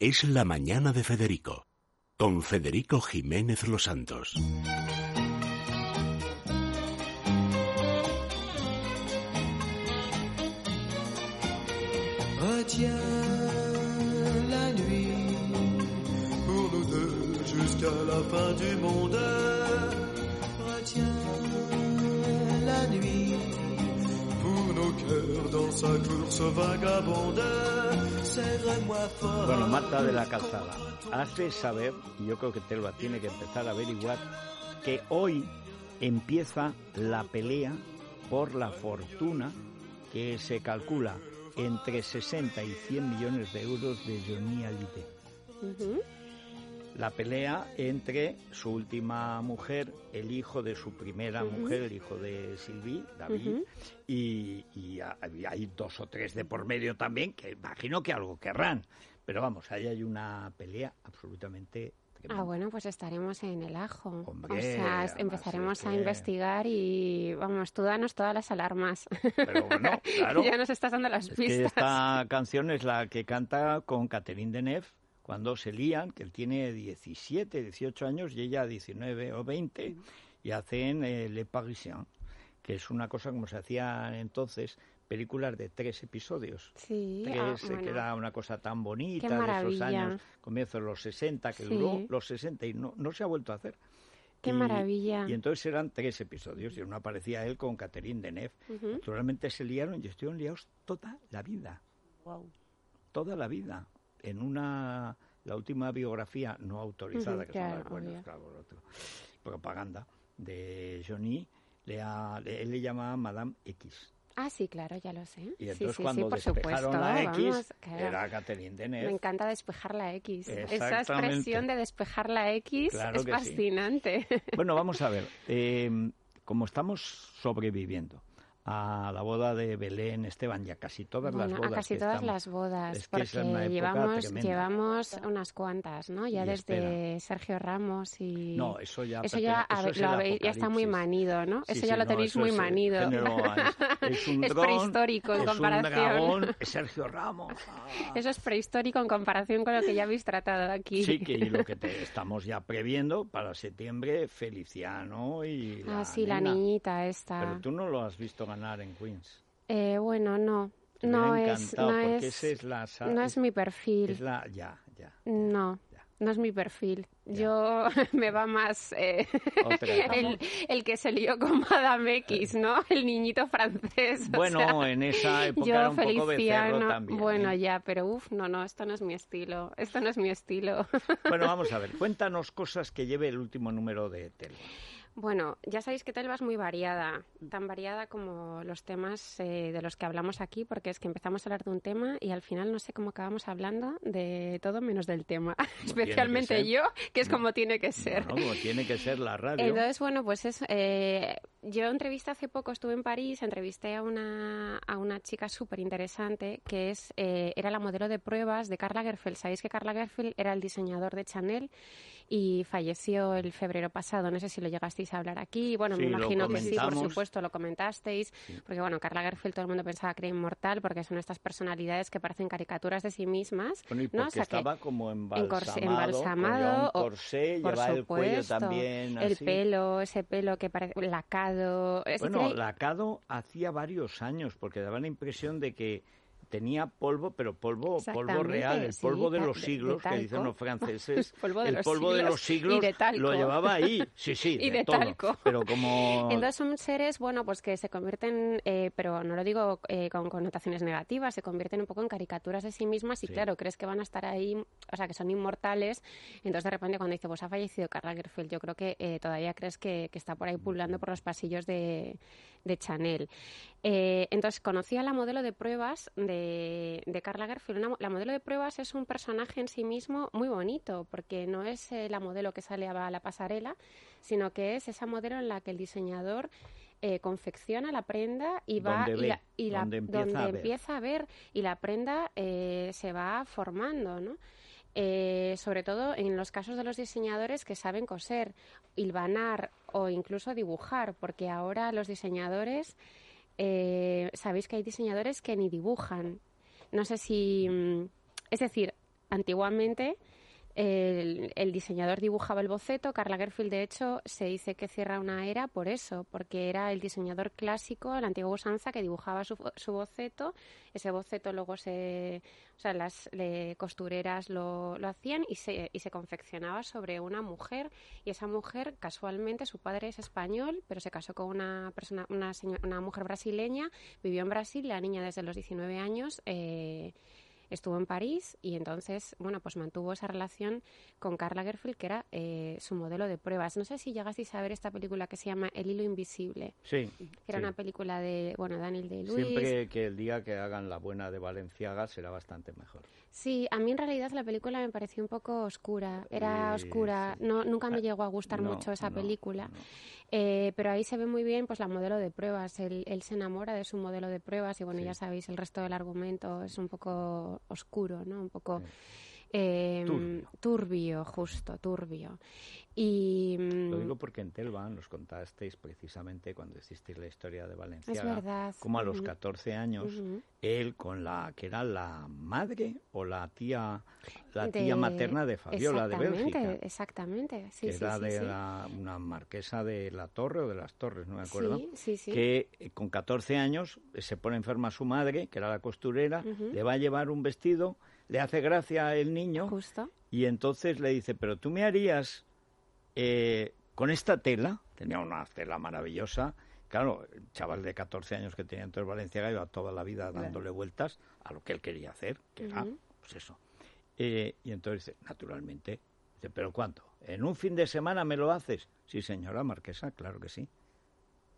Es la mañana de Federico, con Federico Jiménez Los Santos. Retiens la nuit pour nous deux jusqu'à la fin du monde. Pour nos cœurs dans sa course vagabonde. Serre-moi fort. Bueno, Marta de la Calzada, has de saber, y yo creo que Telva tiene que empezar a averiguar, que hoy empieza la pelea por la fortuna que se calcula entre 60 y 100 millones de euros de Johnny Hallyday. La pelea entre su última mujer, el hijo de su primera mujer, el hijo de Sylvie, David, y, y ha- hay dos o tres de por medio también, que imagino que algo querrán. Pero vamos, ahí hay una pelea absolutamente tremenda. Ah, bueno, pues estaremos en el ajo. Hombre, o sea, empezaremos a que- investigar y, vamos, tú danos todas las alarmas. Pero bueno, claro. ya nos estás dando las Es que pistas. esta canción es la que canta con Catherine Deneuve cuando se lían, que él tiene 17, 18 años y ella 19 o 20, y hacen eh, Le Parisien, que es una cosa como se hacía entonces, películas de tres episodios. Sí, Tres, ah, bueno. que era una cosa tan bonita de esos años, comienzos de los 60, que Sí. duró los 60 y no, no se ha vuelto a hacer. Qué Y- maravilla. Y entonces eran tres episodios y uno aparecía él con Catherine Deneuve. Ujú. Naturalmente se liaron y estuvieron liados toda la vida. Toda la vida. En una, la última biografía no autorizada, que son las buenas, claro, propaganda de Johnny, le ha- le- él le llamaba Madame X. Ah, sí, claro, ya lo sé. Y entonces sí, cuando sí, por despejaron supuesto. la X, vamos, claro. era Catherine Deneuve. Me encanta despejar la X. Esa expresión de despejar la X Claro es fascinante. Bueno, vamos a ver. eh, como estamos sobreviviendo a la boda de Belén, Esteban, y a casi todas Bueno, las bodas a casi que todas estamos- las bodas, es que porque llevamos, llevamos unas cuantas, ¿no? Ya Y desde Sergio Ramos y... No, eso ya Eso ya, eso es lo ya está muy manido, ¿no? Sí, eso sí, ya lo no, tenéis muy es, manido. Es un dron, prehistórico en es comparación. un dragón, es Sergio Ramos. ah. Eso es prehistórico en comparación con lo que ya habéis tratado aquí. Sí, que y lo que te estamos ya previendo para septiembre, Feliciano y la ah, sí, la nena. niñita esta. Pero tú no lo has visto ganar en Queens. Eh, bueno, no. No es, no es, esa es la sa- no es mi perfil. Es la, ya, ya. No, ya. no es mi perfil. Yo me va más eh, el, el que se lió con Madame X, ¿no? El niñito francés. o Bueno, sea, en esa época yo era un poco Feliciano, becerro también. bueno, ¿eh? ya, pero uff, no, no, esto no es mi estilo. Esto no es mi estilo. Bueno, vamos a ver, cuéntanos cosas que lleve el último número de Telva. Bueno, ya sabéis que Telva es muy variada, tan variada como los temas eh, de los que hablamos aquí, porque es que empezamos a hablar de un tema y al final no sé cómo acabamos hablando de todo menos del tema, especialmente ser. yo, que es como tiene que ser. Bueno, como tiene que ser la radio. Entonces, bueno, pues es, eh, yo entrevisté hace poco, estuve en París, entrevisté a una, a una chica súper interesante que es, eh, era la modelo de pruebas de Karl Lagerfeld. Sabéis que Karl Lagerfeld era el diseñador de Chanel y falleció el febrero pasado. No sé si lo llegasteis hablar aquí. Bueno, Sí, me imagino que sí, por supuesto, lo comentasteis. Porque, bueno, Karl Lagerfeld todo el mundo pensaba que era inmortal porque son estas personalidades que parecen caricaturas de sí mismas. Bueno, y ¿no? O que- estaba como embalsamado, embalsamado, un o- corsé, por llevaba el cuello también El pelo, ese pelo que parece lacado. Es Bueno, hay- lacado hacía varios años, porque daba la impresión de que tenía polvo, pero polvo, polvo real, el sí, polvo de los de- de siglos, que dicen los franceses. Polvo de el los polvo de siglos los siglos y de talco. lo llevaba ahí, sí, sí, Y de todo. talco. Pero como... Entonces son seres, bueno, pues que se convierten, eh, pero no lo digo eh, con connotaciones negativas, se convierten un poco en caricaturas de sí mismas y Sí. claro, crees que van a estar ahí, o sea, que son inmortales. Entonces de repente cuando dice, pues ha fallecido Karl Lagerfeld, yo creo que eh, todavía crees que, que está por ahí pululando por los pasillos de, de Chanel. Eh, entonces conocí a la modelo de pruebas de, de Karl Lagerfeld. Una la modelo de pruebas es un personaje en sí mismo muy bonito, porque no es eh, la modelo que sale a la pasarela, sino que es esa modelo en la que el diseñador eh, confecciona la prenda y va Donde y ve, la, y la- donde empieza donde a ver. empieza a ver y la prenda eh, se va formando, ¿no? Eh, sobre todo en los casos de los diseñadores que saben coser, hilvanar o incluso dibujar, porque ahora los diseñadores, eh, sabéis que hay diseñadores que ni dibujan. No sé si, mm, es decir, antiguamente el, diseñador dibujaba el boceto. Carla Gerfield, de hecho, se dice que cierra una era por eso, porque era el diseñador clásico, la antigua usanza, que dibujaba su, boceto. Ese boceto luego se, o sea, las costureras lo, lo, hacían y se, y se confeccionaba sobre una mujer. Y esa mujer, casualmente, su padre es español, pero se casó con una persona, una, una mujer brasileña, vivió en Brasil, la niña desde los 19 años. Eh, estuvo en París y entonces, bueno, pues mantuvo esa relación con Carla Gerfeld, que era eh, su modelo de pruebas. No sé si llegasteis a ver esta película que se llama El hilo invisible. Sí. Que era sí. una película de, bueno, Daniel de Luis. Siempre que el día que hagan la buena de Valenciaga será bastante mejor. Sí, a mí en realidad la película me pareció un poco oscura. Era oscura. sí. No, nunca me Ah, llegó a gustar no, mucho esa no, película. Eh, pero ahí se ve muy bien pues la modelo de pruebas. Él, él se enamora de su modelo de pruebas y bueno, Sí. ya sabéis, el resto del argumento es un poco oscuro, ¿no? Un poco Sí. eh, Turbio. turbio, justo, turbio. Y mm, Lo digo porque en Telva nos contasteis precisamente cuando hicisteis la historia de Valenciaga, como a los Ujú, 14 años él con la que era la madre o la tía la De- tía materna de Fabiola de Exactamente, Bélgica, Exactamente, sí, que sí, era sí, de la- una marquesa de la Torre o de las Torres, no me acuerdo. Sí, sí, sí. que eh, con 14 años se pone enferma su madre, que era la costurera, le va a llevar un vestido, le hace gracia el niño Justo. y entonces le dice, pero tú me harías eh, con esta tela, tenía una tela maravillosa, claro, el chaval de 14 años que tenía entonces Valenciaga iba toda la vida Claro. dándole vueltas a lo que él quería hacer, que era, pues eso. Eh, y entonces dice, naturalmente, dice, pero ¿cuánto? ¿En un fin de semana me lo haces? Sí, señora marquesa, claro que sí.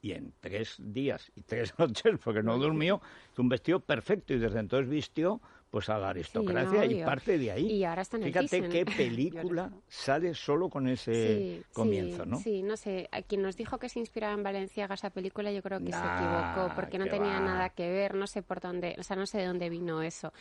Y en tres días y tres noches, porque no durmió, hizo un vestido perfecto y desde entonces vistió pues a la aristocracia y parte de ahí. Y ahora está en el Fíjate qué película sale solo con ese Sí, comienzo, sí, ¿no? Sí, no sé. A quien nos dijo que se inspiraba en Valenciaga esa película, yo creo que se equivocó, porque no tenía va. nada que ver, no sé por dónde, o sea, no sé de dónde vino eso.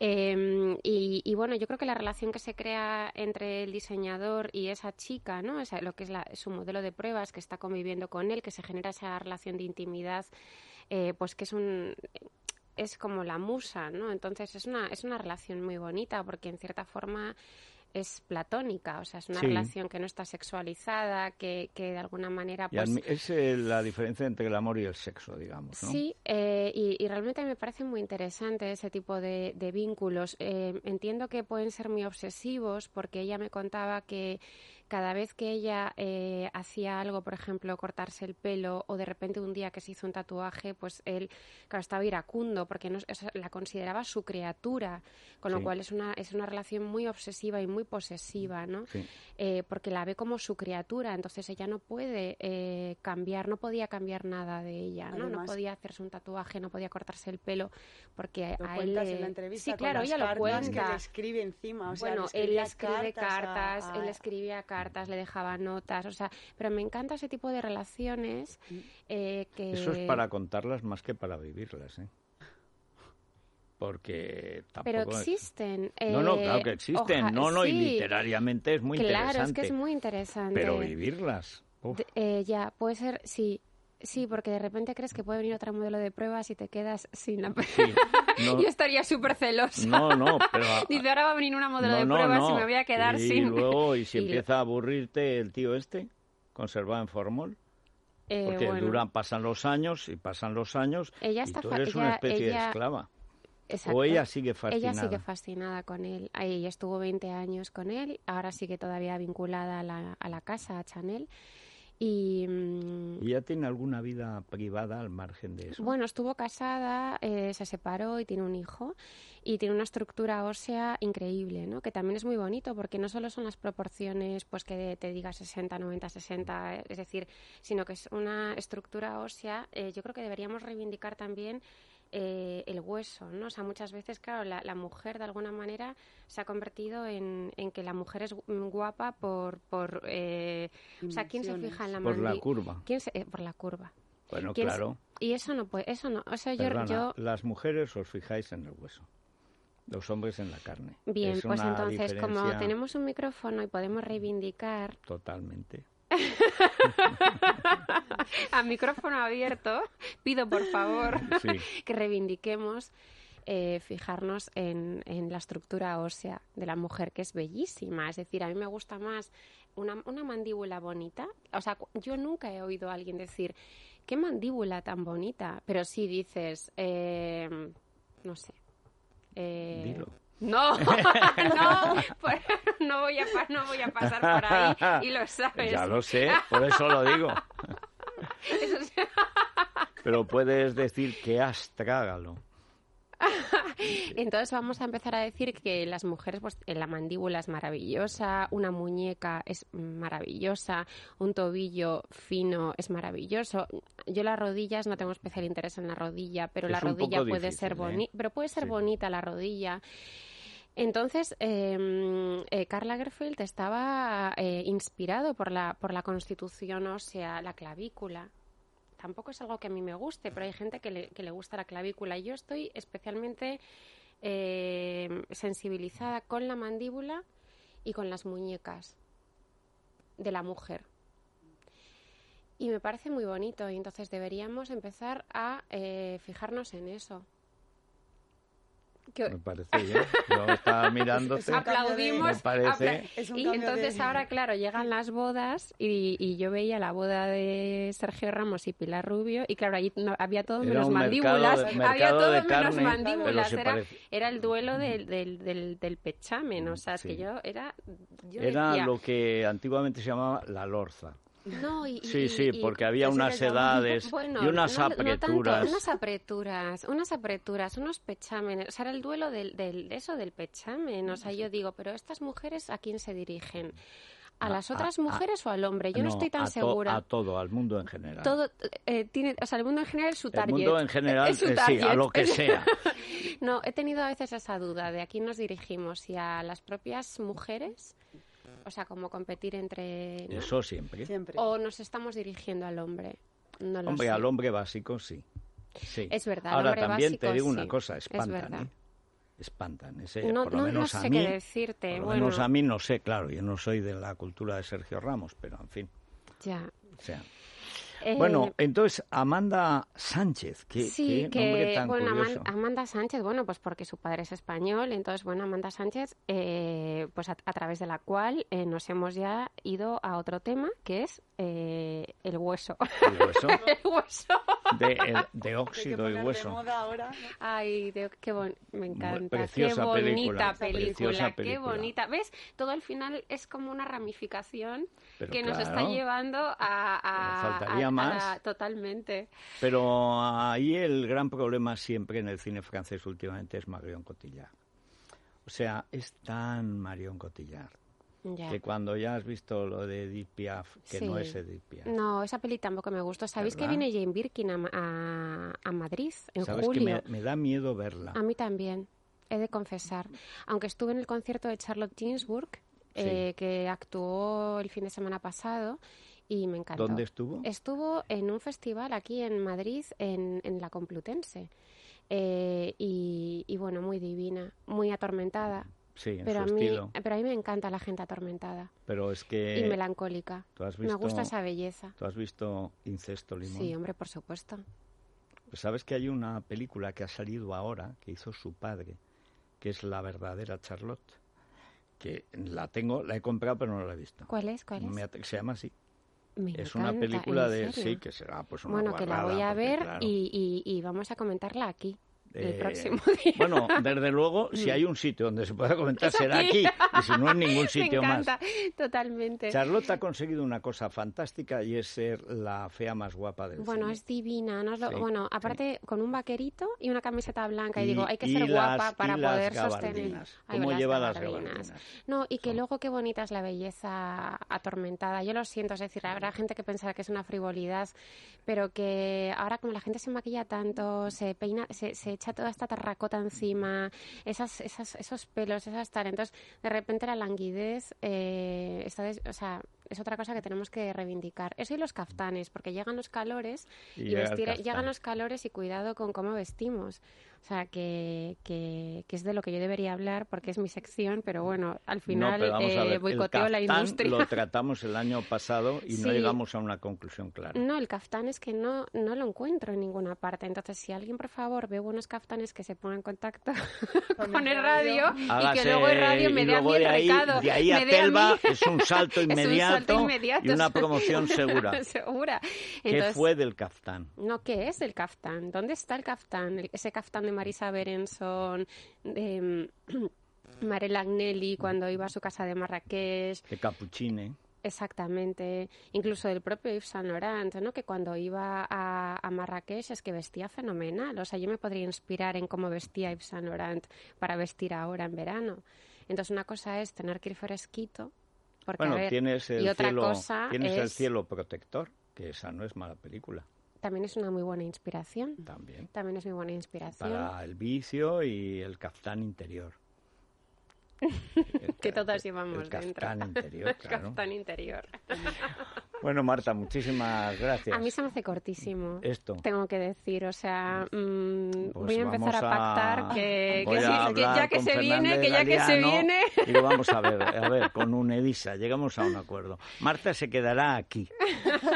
Eh, y, y bueno, yo creo que la relación que se crea entre el diseñador y esa chica, ¿no? Esa- lo que es la- su modelo de pruebas, que está conviviendo con él, que se genera esa relación de intimidad, eh, pues que es un es como la musa, ¿no? Entonces es una es una relación muy bonita porque en cierta forma es platónica, o sea, es una Sí. relación que no está sexualizada, que, que de alguna manera pues es eh, la diferencia entre el amor y el sexo, digamos, ¿no? Sí, eh, y, y realmente me parece muy interesante ese tipo de, de vínculos. Eh, entiendo que pueden ser muy obsesivos porque ella me contaba que cada vez que ella eh, hacía algo, por ejemplo, cortarse el pelo o de repente un día que se hizo un tatuaje, pues él, claro, estaba iracundo porque no, o sea, la consideraba su criatura, con lo Sí. cual es una, es una relación muy obsesiva y muy posesiva, ¿no? Sí. eh, porque la ve como su criatura, entonces ella no puede eh, cambiar, no podía cambiar nada de ella, ¿no? no podía hacerse un tatuaje, no podía cortarse el pelo, porque Lo a él en la entrevista Sí, claro, ella lo cartas cuenta. que le escribe encima. O sea, bueno, le él le escribe cartas, a- él le escribía cartas, le dejaba notas, o sea, pero me encanta ese tipo de relaciones eh, que... Eso es para contarlas más que para vivirlas, ¿eh? Porque tampoco... Pero existen. No, no, eh, claro que existen. oja- no, no, y sí, literariamente es muy Claro, interesante. es que es muy interesante. Pero vivirlas... De- eh, ya, puede ser, sí. Sí, porque de repente crees que puede venir otro modelo de pruebas y te quedas sin la sí, no, Yo estaría súper celosa. no, no, pero... Dice, ahora va a venir una modelo no, de pruebas no. y me voy a quedar y sin... luego, y si y- empieza a aburrirte el tío este, conservado en formol, Eh, porque bueno, duran, pasan los años y pasan los años Ella y está tú fa- eres una ella- especie de esclava. exacto. O ella sigue fascinada. Ella sigue fascinada con él. Ahí Ella estuvo 20 años con él, ahora sigue todavía vinculada a la, a la casa, a Chanel. Y mm, ¿Y ella tiene alguna vida privada al margen de eso? Bueno, estuvo casada, eh, se separó y tiene un hijo y tiene una estructura ósea increíble, ¿no? Que también es muy bonito porque no solo son las proporciones, pues que te diga 60, 90, 60, es decir, sino que es una estructura ósea. eh, yo creo que deberíamos reivindicar también eh, el hueso, ¿no? O sea, muchas veces, claro, la, la mujer de alguna manera se ha convertido en, en que la mujer es gu- guapa por, por eh, o sea, ¿quién se fija en la Por la curva. ¿Quién se- eh, por la curva. Bueno, ¿Quién se- claro. Y eso no puede, eso no, o sea, yo, Perdona, yo las mujeres os fijáis en el hueso, los hombres en la carne. bien, Es pues entonces como tenemos un micrófono y podemos reivindicar Totalmente. a micrófono abierto, pido por favor Sí. que reivindiquemos eh, fijarnos en, en la estructura ósea de la mujer, que es bellísima. Es decir, a mí me gusta más una, una mandíbula bonita. O sea, yo nunca he oído a alguien decir, qué mandíbula tan bonita. Pero sí dices, eh, no sé. eh, Dilo. No, no, por- no, voy a, no voy a pasar por ahí y lo sabes. Ya lo sé, por eso lo digo. Eso Pero puedes decir que astrágalo. Entonces vamos a empezar a decir que las mujeres, pues la mandíbula es maravillosa, una muñeca es maravillosa, un tobillo fino es maravilloso. Yo las rodillas no tengo especial interés en la rodilla, pero Es la rodilla puede difícil, ser ¿eh? bonita, pero puede ser Sí. bonita la rodilla. Entonces, eh, eh, Lagerfeld estaba eh, inspirado por la, por la constitución ósea, la clavícula. Tampoco es algo que a mí me guste, pero hay gente que le, que le gusta la clavícula. Yo estoy especialmente eh, sensibilizada con la mandíbula y con las muñecas de la mujer. Y me parece muy bonito y entonces deberíamos empezar a eh, fijarnos en eso. Me parece bien. Yo estaba de- aplaudimos Me parece- apla- y entonces de- ahora claro llegan las bodas y, y yo veía la boda de Sergio Ramos y Pilar Rubio y claro allí no- había todo Era menos mandíbulas de- había mercado todo de menos carne, mandíbulas era, parece- era el duelo del, del, del, del pechamen o sea es que yo era yo Era decía, lo que antiguamente se llamaba la lorza. No, y- y- Sí, sí, y- porque había unas edades bueno, y unas no- no tanto, apreturas. unas apreturas, unas apreturas, unos pechámenes. O sea, era el duelo del, del, de eso del pechamen. O sea, yo digo, pero estas mujeres, ¿a quién se dirigen? ¿A las otras a- mujeres o al hombre? Yo no, estoy tan a to- segura. A todo, al mundo en general. Todo eh, tiene, o sea, el mundo en general es su el target. mundo en general, Es su eh, sí, a lo que sea. No, he tenido a veces esa duda de a quién nos dirigimos, si a las propias mujeres, o sea, como competir entre... ¿no? Eso siempre. Siempre. O nos estamos dirigiendo al hombre. No lo Hombre, sé. al hombre básico sí. sí. Es verdad, al Ahora también te básico, digo una cosa, es espantan. ¿eh? Espantan. Ese, No, por lo no, no sé a qué decirte. por lo bueno, menos a mí no sé, claro, yo no soy de la cultura de Sergio Ramos, pero en fin, ya. o sea. Eh, Bueno, entonces Amanda Sánchez, qué, sí, qué nombre que tan bueno, curioso. Amanda Sánchez, bueno, pues porque su padre es español, entonces bueno, Amanda Sánchez, eh, pues a, a través de la cual eh, nos hemos ya ido a otro tema, que es eh, el hueso. El hueso, el hueso. De, el- óxido y de hueso. moda ahora, ¿no? Ay, de- qué bon- me encanta. preciosa qué bonita película, película, preciosa qué película. bonita. ¿Ves? Todo al final es como una ramificación Pero que nos está llevando a... a- faltaría a- a más. la- totalmente. Pero ahí el gran problema siempre en el cine francés últimamente es Marion Cotillard. O sea, es tan Marion Cotillard Ya. que cuando ya has visto lo de Edith Piaf, que no es Edith Piaf. No, esa peli tampoco me gustó. ¿Sabéis que viene Jane Birkin a, a- a Madrid en Sabes julio? que me, me da miedo verla. A mí también, he de confesar. Aunque estuve en el concierto de Charlotte Gainsbourg, eh, que actuó el fin de semana pasado, y me encantó. ¿Dónde estuvo? Estuvo en un festival aquí en Madrid, en, en la Complutense. Eh, y, y bueno, muy divina, muy atormentada. Sí, en Pero a, mí, estilo. pero a mí me encanta la gente atormentada Pero es y que melancólica. tú has Me gusta esa belleza. tú has visto Incesto Limón. Sí, hombre, por supuesto. Pues sabes que hay una película que ha salido ahora que hizo su padre, que es La verdadera Charlotte, que la tengo, la he comprado pero no la he visto. ¿Cuál es? ¿Cuál? Me se llama así. Me es una película ¿en de serio? sí que será pues una Bueno, que la voy a ver claro, y, y- y vamos a comentarla aquí el eh, próximo día. Bueno, desde luego, si hay un sitio donde se pueda comentar Es será aquí aquí. y si no en ningún sitio Me más. totalmente. Charlotte ha conseguido una cosa fantástica y es ser la fea más guapa del Bueno, cine. es divina. ¿no? Sí, bueno, sí. aparte con un vaquerito y una camiseta blanca. Y, digo, hay que ser guapa las- para poder sostener. Ay, ¿Cómo lleva las gabardinas. gabardinas? No, y que Son- luego qué bonita es la belleza atormentada. Yo lo siento, es decir, habrá gente que pensará que es una frivolidad, pero que ahora como la gente se maquilla tanto, se peina, se, se echa toda esta terracota encima, esas, esas, esos pelos, esas tal, entonces de repente la languidez eh, está des- o sea, es otra cosa que tenemos que reivindicar. Eso y los caftanes, porque llegan los calores Y vestir, llegan los calores y cuidado con cómo vestimos. O sea, que, que, que es de lo que yo debería hablar porque es mi sección, pero bueno, al final no, eh, ver, boicoteo el la industria. Lo tratamos el año pasado y no llegamos a una conclusión clara. No, el caftán es que no, no lo encuentro en ninguna parte. Entonces, si alguien, por favor, ve buenos caftanes, que se ponga en contacto con el radio y que luego el radio me y dé a mí el de ahí, recado. de ahí a me dé a Telva es un salto un inmediato, salto inmediato, y una promoción segura. segura. ¿Qué fue del caftán? No, ¿qué es el caftán? ¿Dónde está el caftán? El- ese caftán de Marisa Berenson, de mm, Marela Agnelli cuando iba a su casa de Marrakech, De Capuchine. exactamente. Incluso del propio Yves Saint Laurent, ¿no? Que cuando iba a, a Marrakech es que vestía fenomenal. O sea, yo me podría inspirar en cómo vestía Yves Saint Laurent para vestir ahora en verano. Entonces, una cosa es tener que ir fresquito. Porque, Bueno, ver, tienes el y otra cielo, cosa tienes el es- cielo protector, que esa no es mala película también es una muy buena inspiración. también. También es muy buena inspiración. Para el vicio y el caftán interior. que todas llevamos el dentro. caftán interior, El claro. caftán interior. Bueno, Marta, muchísimas gracias. A mí se me hace cortísimo. Esto. Tengo que decir, o sea, mm, Pues voy a empezar a pactar que, que sí, que ya que se viene, Fernández que ya que se Galeano viene. Y lo vamos a ver, a ver, con un Edisa, llegamos a un acuerdo. Marta se quedará aquí.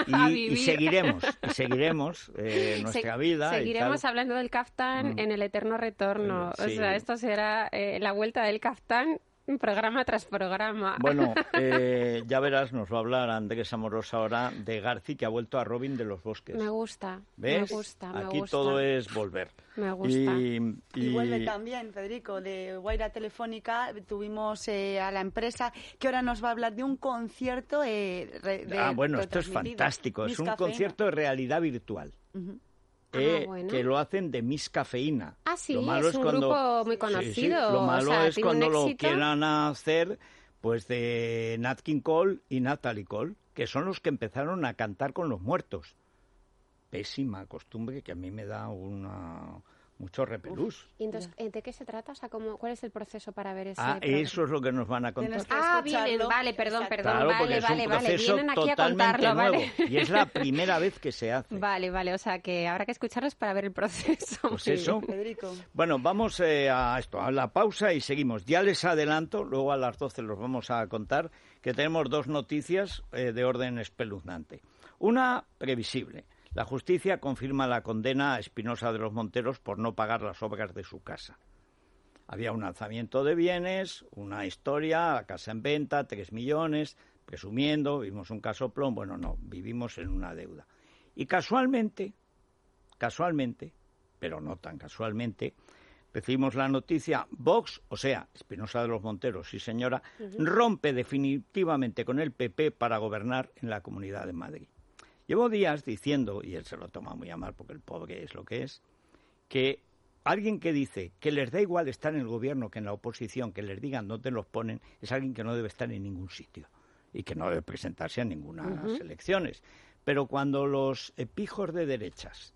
Y, y seguiremos, y seguiremos eh, nuestra Se- vida. y Seguiremos tal. hablando del kaftán Mm. en el eterno retorno. Eh, O sí. sea, esto será eh, la vuelta del kaftán programa tras programa. Bueno, eh, ya verás, nos va a hablar Andrés Amorosa ahora de Garci, que ha vuelto a Robin de los Bosques. me gusta, ¿Ves? me gusta, me Aquí gusta. todo es volver. Me gusta. Y, Y vuelve también, Federico, de Guaira Telefónica. Tuvimos eh, a la empresa que ahora nos va a hablar de un concierto eh, de Ah, bueno, esto es fantástico. Es un concierto de realidad virtual. Ah, eh, bueno. que lo hacen de Miss Cafeína. Ah, sí, Lo malo es un cuando- grupo muy conocido. sí, Lo o malo sea, es cuando lo quieran hacer pues de Nat King Cole y Natalie Cole, que son los que empezaron a cantar con los muertos. Pésima costumbre que a mí me da una mucho repelús. Y entonces, ¿eh, ¿de qué se trata? O sea, ¿cómo, ¿cuál es el proceso para ver ese Ah, programa? eso es lo que nos van a contar. Ah, vienen, vale, perdón, Exacto. perdón, Claro, porque vale, es un vale, vale, proceso vienen aquí a contarlo, nuevo vale. y es la primera vez que se hace. Vale, vale, o sea que habrá que escucharlos para ver el proceso. Pues eso. Federico. Bueno, vamos eh, a esto, a la pausa y seguimos. Ya les adelanto, luego a las 12 los vamos a contar, que tenemos dos noticias eh, de orden espeluznante. Una previsible. La justicia confirma la condena a Espinosa de los Monteros por no pagar las obras de su casa. Había un lanzamiento de bienes, una historia, la casa en venta, tres millones, presumiendo, vimos un casoplón. Bueno, no, vivimos en una deuda. Y casualmente, casualmente, pero no tan casualmente, recibimos la noticia, Vox, o sea, Espinosa de los Monteros, sí señora, rompe definitivamente con el PP para gobernar en la Comunidad de Madrid. Llevo días diciendo, y él se lo toma muy a mal porque el pobre es lo que es, que alguien que dice que les da igual estar en el gobierno que en la oposición, que les digan dónde los ponen, es alguien que no debe estar en ningún sitio y que no debe presentarse a ninguna elecciones. Pero cuando los pijos de derechas,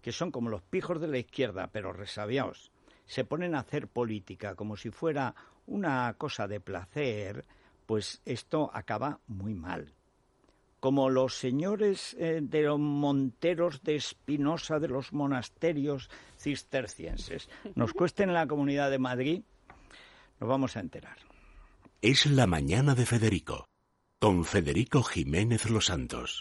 que son como los pijos de la izquierda, pero resabiados, se ponen a hacer política como si fuera una cosa de placer, pues esto acaba muy mal como los señores eh, de los monteros de Espinosa de los monasterios cistercienses nos cuesten en la Comunidad de Madrid, nos vamos a enterar. Es la mañana de Federico, con Federico Jiménez Los Santos.